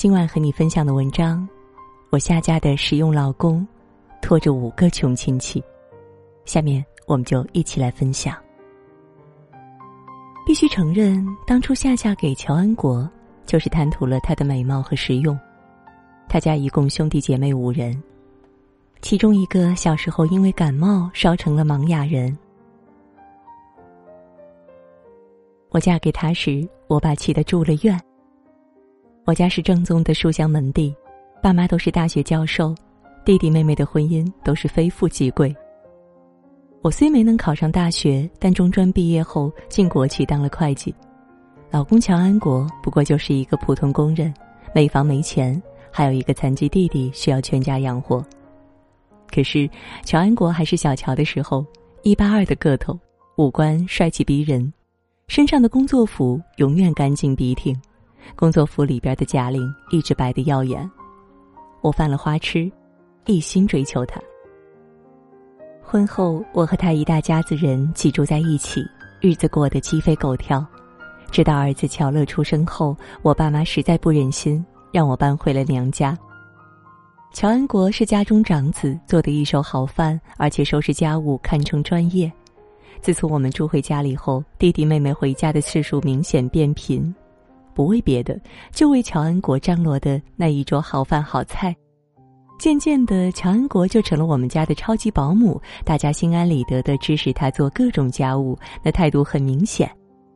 今晚和你分享的文章，我夏家的实用老公，拖着五个穷亲戚。下面我们就一起来分享。必须承认，当初夏夏给乔安国，就是贪图了他的美貌和实用。他家一共兄弟姐妹五人，其中一个小时候因为感冒烧成了盲哑人。我嫁给他时，我爸气得住了院。我家是正宗的书香门第，爸妈都是大学教授，弟弟妹妹的婚姻都是非富即贵。我虽没能考上大学，但中专毕业后进国企当了会计。老公乔安国不过就是一个普通工人，没房没钱，还有一个残疾弟弟需要全家养活。可是乔安国还是小乔的时候，一八二的个头，五官帅气逼人。身上的工作服永远干净笔挺，工作服里边的假领一直白的耀眼。我犯了花痴，一心追求他。婚后，我和他一大家子人挤住在一起，日子过得鸡飞狗跳。直到儿子乔乐出生后，我爸妈实在不忍心，让我搬回了娘家。乔安国是家中长子，做的一手好饭，而且收拾家务堪称专业。自从我们住回家里后，弟弟妹妹回家的次数明显变频，不为别的，就为乔安国张罗的那一桌好饭好菜。渐渐的，乔安国就成了我们家的超级保姆，大家心安理得的支持他做各种家务，那态度很明显。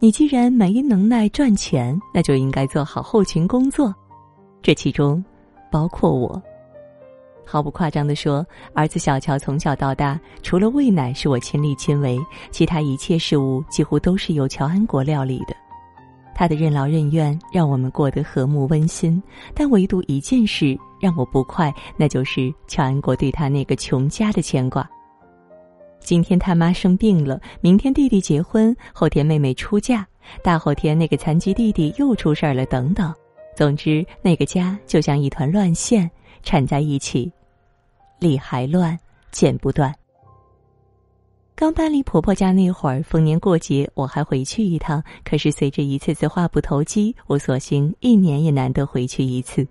你既然没能耐赚钱，那就应该做好后勤工作，这其中，包括我。毫不夸张的说，儿子小乔从小到大，除了喂奶是我亲力亲为，其他一切事务几乎都是由乔安国料理的。他的任劳任怨让我们过得和睦温馨，但唯独一件事让我不快，那就是乔安国对他那个穷家的牵挂。今天他妈生病了，明天弟弟结婚，后天妹妹出嫁，大后天那个残疾弟弟又出事儿了，等等。总之，那个家就像一团乱线，缠在一起。理还乱，剪不断。刚搬离婆婆家那会儿，逢年过节我还回去一趟。可是随着一次次话不投机，我索性一年也难得回去一次。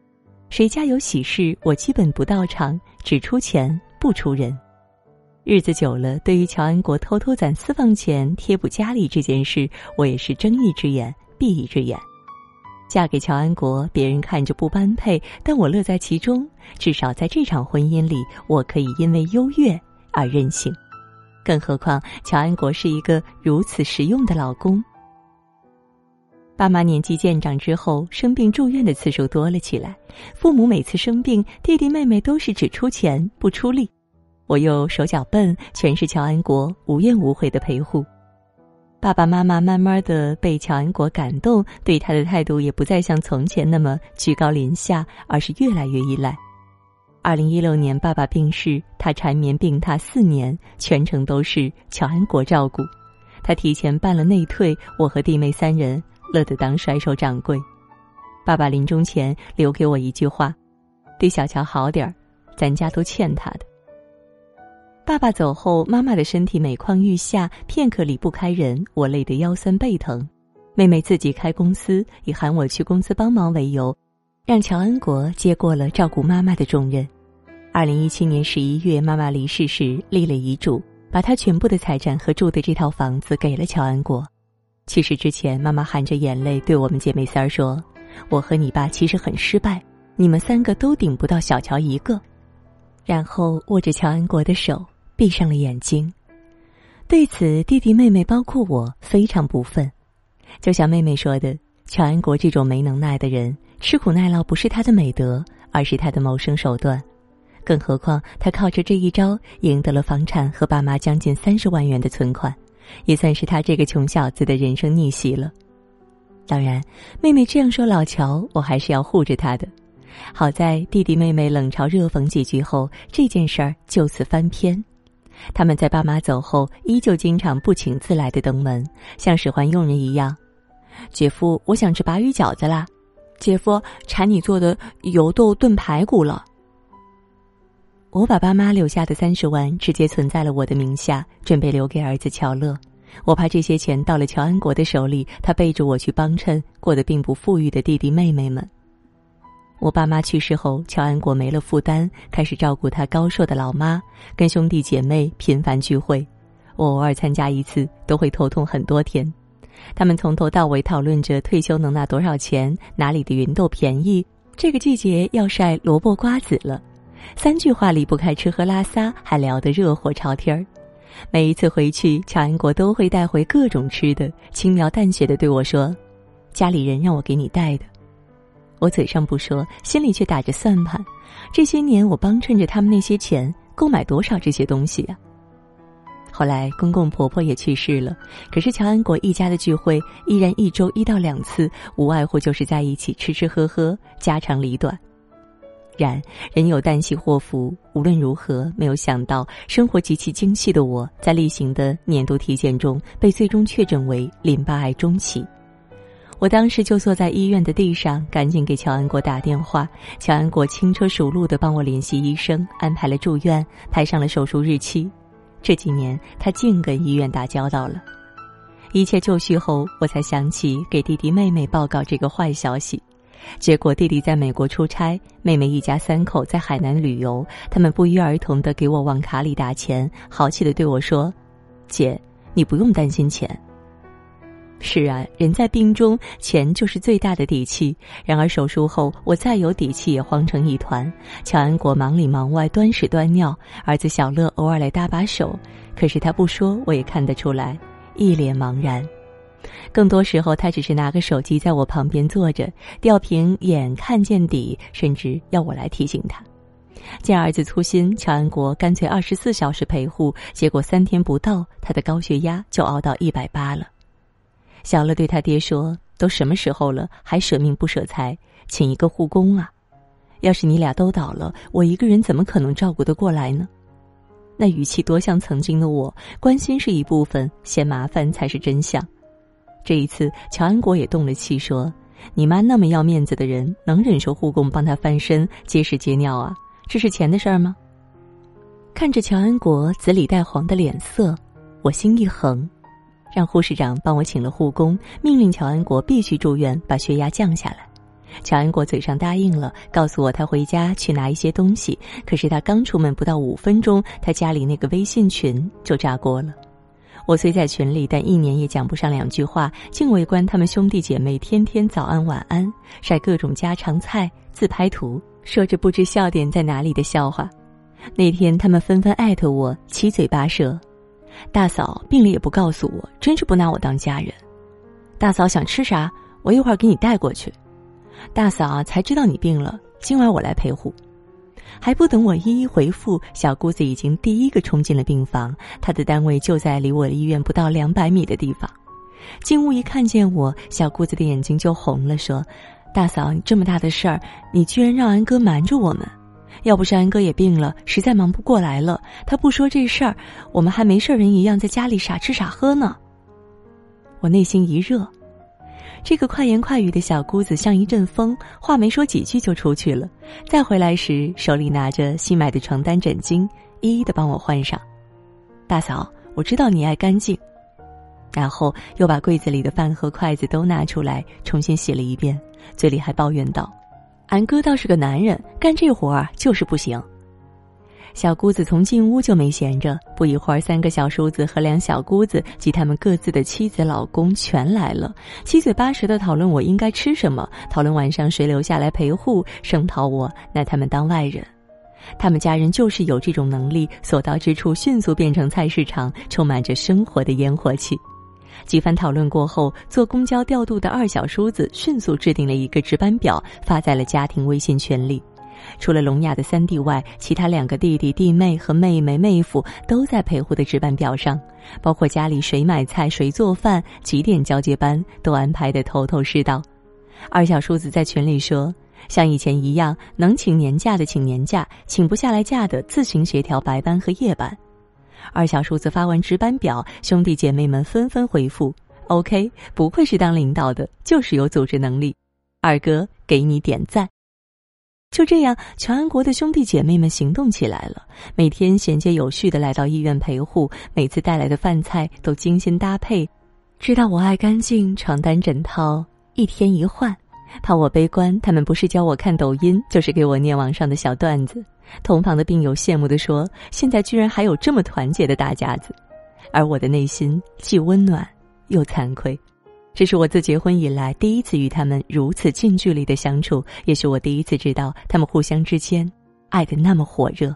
谁家有喜事，我基本不到场，只出钱不出人。日子久了，对于乔安国偷偷攒私房钱贴补家里这件事，我也是睁一只眼闭一只眼。嫁给乔安国，别人看着不般配，但我乐在其中。至少在这场婚姻里，我可以因为优越而任性。更何况，乔安国是一个如此实用的老公。爸妈年纪渐长之后，生病住院的次数多了起来。父母每次生病，弟弟妹妹都是只出钱不出力。我又手脚笨，全是乔安国无怨无悔的陪护。爸爸妈妈慢慢的被乔安国感动，对他的态度也不再像从前那么居高临下，而是越来越依赖。二零一六年，爸爸病逝，他缠绵病榻四年，全程都是乔安国照顾。他提前办了内退，我和弟妹三人乐得当甩手掌柜。爸爸临终前留给我一句话：“对小乔好点儿，咱家都欠他的。”爸爸走后，妈妈的身体每况愈下，片刻离不开人，我累得腰酸背疼。妹妹自己开公司，以喊我去公司帮忙为由，让乔安国接过了照顾妈妈的重任。二零一七年十一月，妈妈离世时立了遗嘱，把她全部的财产和住的这套房子给了乔安国。去世之前，妈妈含着眼泪对我们姐妹三儿说：“我和你爸其实很失败，你们三个都顶不到小乔一个。”然后握着乔安国的手。闭上了眼睛，对此弟弟妹妹包括我非常不忿。就像妹妹说的，乔安国这种没能耐的人，吃苦耐劳不是他的美德，而是他的谋生手段。更何况他靠着这一招赢得了房产和爸妈将近三十万元的存款，也算是他这个穷小子的人生逆袭了。当然，妹妹这样说老乔，我还是要护着他的。好在弟弟妹妹冷嘲热讽几句后，这件事儿就此翻篇。他们在爸妈走后，依旧经常不请自来的登门，像使唤佣人一样。姐夫，我想吃鲅鱼饺子啦。姐夫，馋你做的油豆炖排骨了。我把爸妈留下的三十万直接存在了我的名下，准备留给儿子乔乐。我怕这些钱到了乔安国的手里，他背着我去帮衬过得并不富裕的弟弟妹妹们。我爸妈去世后，乔安国没了负担，开始照顾他高寿的老妈，跟兄弟姐妹频繁聚会。我偶尔参加一次，都会头痛很多天。他们从头到尾讨论着退休能拿多少钱，哪里的芸豆便宜，这个季节要晒萝卜瓜子了。三句话离不开吃喝拉撒，还聊得热火朝天儿。每一次回去，乔安国都会带回各种吃的，轻描淡写的对我说：“家里人让我给你带的。”我嘴上不说，心里却打着算盘。这些年，我帮衬着他们那些钱，购买多少这些东西呀？后来，公公婆婆也去世了，可是乔安国一家的聚会依然一周一到两次，无外乎就是在一起吃吃喝喝，家长里短。然人有旦夕祸福，无论如何，没有想到生活极其精细的我，在例行的年度体检中被最终确诊为淋巴癌中期。我当时就坐在医院的地上，赶紧给乔安国打电话。乔安国轻车熟路的帮我联系医生，安排了住院，排上了手术日期。这几年，他净跟医院打交道了。一切就绪后，我才想起给弟弟妹妹报告这个坏消息。结果弟弟在美国出差，妹妹一家三口在海南旅游，他们不约而同的给我往卡里打钱，豪气的对我说：“姐，你不用担心钱。”是啊，人在病中，钱就是最大的底气。然而手术后，我再有底气也慌成一团。乔安国忙里忙外，端屎端尿，儿子小乐偶尔来搭把手，可是他不说，我也看得出来，一脸茫然。更多时候，他只是拿个手机在我旁边坐着，吊瓶眼看见底，甚至要我来提醒他。见儿子粗心，乔安国干脆二十四小时陪护，结果三天不到，他的高血压就熬到一百八了。小乐对他爹说：“都什么时候了，还舍命不舍财，请一个护工啊！要是你俩都倒了，我一个人怎么可能照顾得过来呢？”那语气多像曾经的我，关心是一部分，嫌麻烦才是真相。这一次，乔安国也动了气，说：“你妈那么要面子的人，能忍受护工帮她翻身、接屎接尿啊？这是钱的事儿吗？”看着乔安国紫里带黄的脸色，我心一横。让护士长帮我请了护工，命令乔安国必须住院，把血压降下来。乔安国嘴上答应了，告诉我他回家去拿一些东西。可是他刚出门不到五分钟，他家里那个微信群就炸锅了。我虽在群里，但一年也讲不上两句话，竟围观他们兄弟姐妹天天早安晚安，晒各种家常菜，自拍图，说着不知笑点在哪里的笑话。那天他们纷纷艾特我，七嘴八舌。大嫂病了也不告诉我，真是不拿我当家人。大嫂想吃啥，我一会儿给你带过去。大嫂才知道你病了，今晚我来陪护。还不等我一一回复，小姑子已经第一个冲进了病房。她的单位就在离我医院不到两百米的地方。进屋一看见我，小姑子的眼睛就红了，说：“大嫂，你这么大的事儿，你居然让安哥瞒着我们。”要不是安哥也病了，实在忙不过来了，他不说这事儿，我们还没事人一样在家里傻吃傻喝呢。我内心一热，这个快言快语的小姑子像一阵风，话没说几句就出去了。再回来时，手里拿着新买的床单枕巾，一一的帮我换上。大嫂，我知道你爱干净，然后又把柜子里的饭盒、筷子都拿出来重新洗了一遍，嘴里还抱怨道。俺哥倒是个男人，干这活儿就是不行。小姑子从进屋就没闲着，不一会儿，三个小叔子和两小姑子及他们各自的妻子、老公全来了，七嘴八舌的讨论我应该吃什么，讨论晚上谁留下来陪护，声讨我拿他们当外人。他们家人就是有这种能力，所到之处迅速变成菜市场，充满着生活的烟火气。几番讨论过后，坐公交调度的二小叔子迅速制定了一个值班表，发在了家庭微信群里。除了聋哑的三弟外，其他两个弟弟、弟妹和妹妹、妹夫都在陪护的值班表上，包括家里谁买菜、谁做饭、几点交接班，都安排得头头是道。二小叔子在群里说：“像以前一样，能请年假的请年假，请不下来假的自行协调白班和夜班。”二小叔子发完值班表，兄弟姐妹们纷纷回复：“OK，不愧是当领导的，就是有组织能力。”二哥给你点赞。就这样，乔安国的兄弟姐妹们行动起来了，每天衔接有序的来到医院陪护，每次带来的饭菜都精心搭配，知道我爱干净，床单枕套一天一换，怕我悲观，他们不是教我看抖音，就是给我念网上的小段子。同房的病友羡慕地说：“现在居然还有这么团结的大家子。”而我的内心既温暖又惭愧。这是我自结婚以来第一次与他们如此近距离的相处，也是我第一次知道他们互相之间爱的那么火热。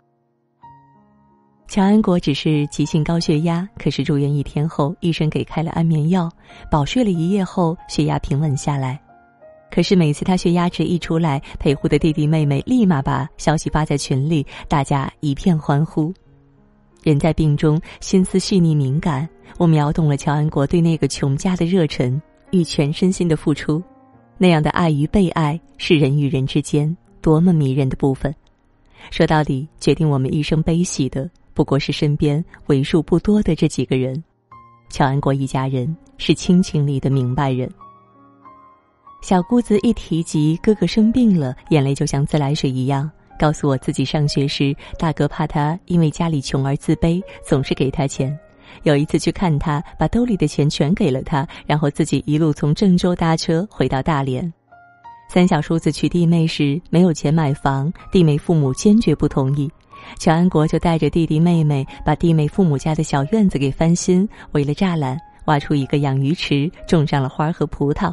乔安国只是急性高血压，可是住院一天后，医生给开了安眠药，饱睡了一夜后，血压平稳下来。可是每次他血压值一出来，陪护的弟弟妹妹立马把消息发在群里，大家一片欢呼。人在病中，心思细腻敏感，我秒懂了乔安国对那个穷家的热忱与全身心的付出。那样的爱与被爱，是人与人之间多么迷人的部分。说到底，决定我们一生悲喜的，不过是身边为数不多的这几个人。乔安国一家人是亲情里的明白人。小姑子一提及哥哥生病了，眼泪就像自来水一样，告诉我自己上学时，大哥怕他因为家里穷而自卑，总是给他钱。有一次去看他，把兜里的钱全给了他，然后自己一路从郑州搭车回到大连。三小叔子娶弟妹时没有钱买房，弟妹父母坚决不同意，乔安国就带着弟弟妹妹把弟妹父母家的小院子给翻新，围了栅栏，挖出一个养鱼池，种上了花和葡萄。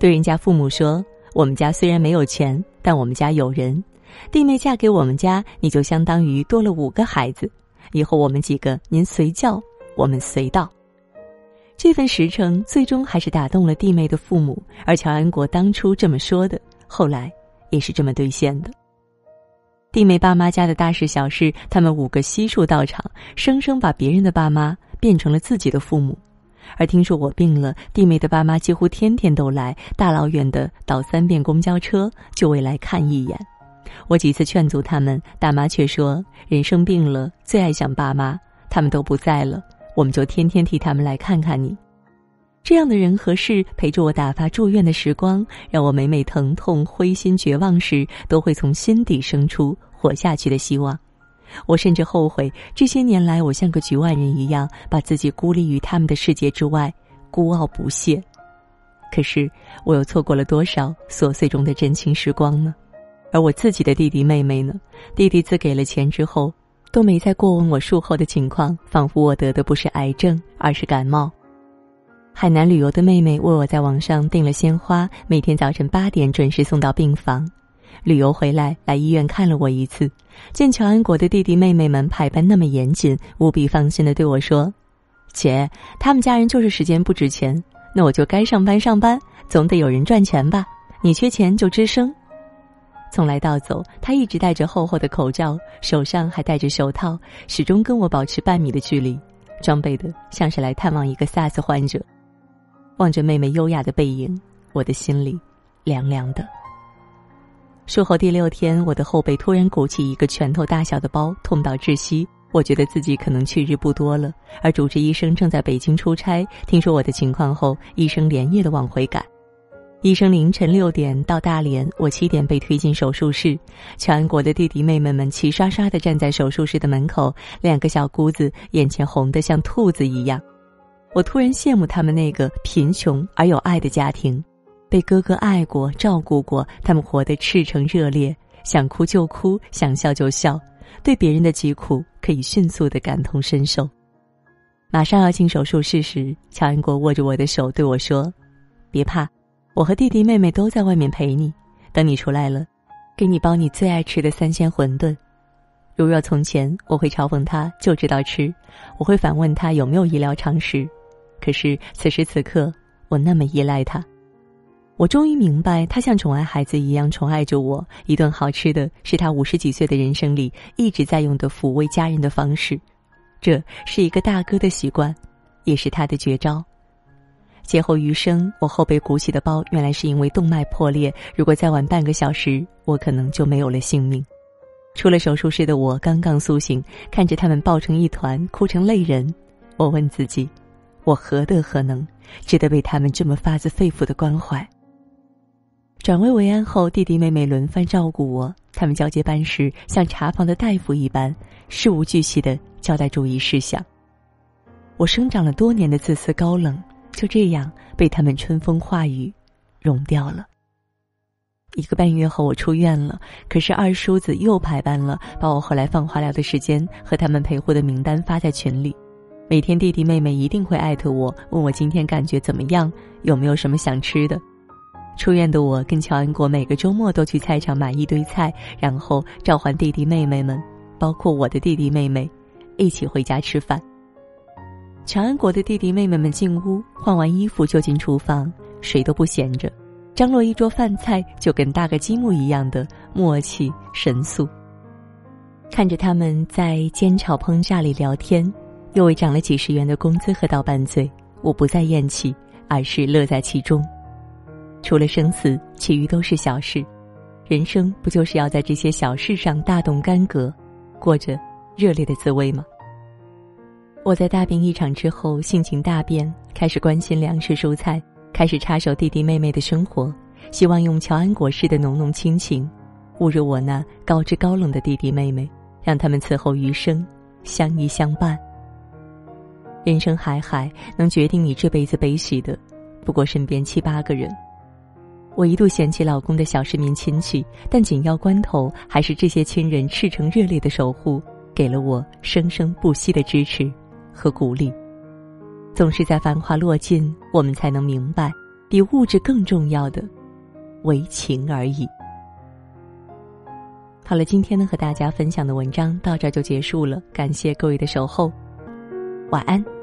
对人家父母说：“我们家虽然没有钱，但我们家有人。弟妹嫁给我们家，你就相当于多了五个孩子。以后我们几个，您随叫，我们随到。”这份实诚最终还是打动了弟妹的父母。而乔安国当初这么说的，后来也是这么兑现的。弟妹爸妈家的大事小事，他们五个悉数到场，生生把别人的爸妈变成了自己的父母。而听说我病了，弟妹的爸妈几乎天天都来，大老远的倒三遍公交车就为来看一眼。我几次劝阻他们，大妈却说：“人生病了，最爱想爸妈，他们都不在了，我们就天天替他们来看看你。”这样的人和事陪着我打发住院的时光，让我每每疼痛、灰心、绝望时，都会从心底生出活下去的希望。我甚至后悔，这些年来我像个局外人一样，把自己孤立于他们的世界之外，孤傲不屑。可是，我又错过了多少琐碎中的真情时光呢？而我自己的弟弟妹妹呢？弟弟自给了钱之后，都没再过问我术后的情况，仿佛我得的不是癌症，而是感冒。海南旅游的妹妹为我在网上订了鲜花，每天早晨八点准时送到病房。旅游回来，来医院看了我一次，见乔安国的弟弟妹妹们排班那么严谨，无比放心的对我说：“姐，他们家人就是时间不值钱，那我就该上班上班，总得有人赚钱吧。你缺钱就吱声。”从来到走，他一直戴着厚厚的口罩，手上还戴着手套，始终跟我保持半米的距离，装备的像是来探望一个 SARS 患者。望着妹妹优雅的背影，我的心里凉凉的。术后第六天，我的后背突然鼓起一个拳头大小的包，痛到窒息。我觉得自己可能去日不多了。而主治医生正在北京出差，听说我的情况后，医生连夜的往回赶。医生凌晨六点到大连，我七点被推进手术室。全国的弟弟妹妹们齐刷刷的站在手术室的门口，两个小姑子眼前红得像兔子一样。我突然羡慕他们那个贫穷而有爱的家庭。被哥哥爱过、照顾过，他们活得赤诚热烈，想哭就哭，想笑就笑，对别人的疾苦可以迅速的感同身受。马上要进手术室时，乔安国握着我的手对我说：“别怕，我和弟弟妹妹都在外面陪你。等你出来了，给你包你最爱吃的三鲜馄饨。如若从前，我会嘲讽他就知道吃，我会反问他有没有医疗常识。可是此时此刻，我那么依赖他。”我终于明白，他像宠爱孩子一样宠爱着我。一顿好吃的是他五十几岁的人生里一直在用的抚慰家人的方式，这是一个大哥的习惯，也是他的绝招。劫后余生，我后背鼓起的包，原来是因为动脉破裂。如果再晚半个小时，我可能就没有了性命。出了手术室的我刚刚苏醒，看着他们抱成一团，哭成泪人，我问自己：我何德何能，值得被他们这么发自肺腑的关怀？转危为安后，弟弟妹妹轮番照顾我。他们交接班时，像查房的大夫一般，事无巨细的交代注意事项。我生长了多年的自私高冷，就这样被他们春风化雨，融掉了。一个半月后我出院了，可是二叔子又排班了，把我后来放化疗的时间和他们陪护的名单发在群里。每天弟弟妹妹一定会艾特我，问我今天感觉怎么样，有没有什么想吃的。出院的我跟乔安国每个周末都去菜场买一堆菜，然后召唤弟弟妹妹们，包括我的弟弟妹妹，一起回家吃饭。乔安国的弟弟妹妹们进屋换完衣服就进厨房，谁都不闲着，张罗一桌饭菜就跟搭个积木一样的默契神速。看着他们在煎炒烹炸里聊天。又为涨了几十元的工资喝到半醉，我不再厌弃，而是乐在其中。除了生死，其余都是小事。人生不就是要在这些小事上大动干戈，过着热烈的滋味吗？我在大病一场之后，性情大变，开始关心粮食蔬菜，开始插手弟弟妹妹的生活，希望用乔安国式的浓浓亲情，侮辱我那高知高冷的弟弟妹妹，让他们此后余生相依相伴。人生海海，能决定你这辈子悲喜的，不过身边七八个人。我一度嫌弃老公的小市民亲戚，但紧要关头，还是这些亲人赤诚热烈的守护，给了我生生不息的支持和鼓励。总是在繁华落尽，我们才能明白，比物质更重要的，为情而已。好了，今天呢和大家分享的文章到这就结束了，感谢各位的守候，晚安。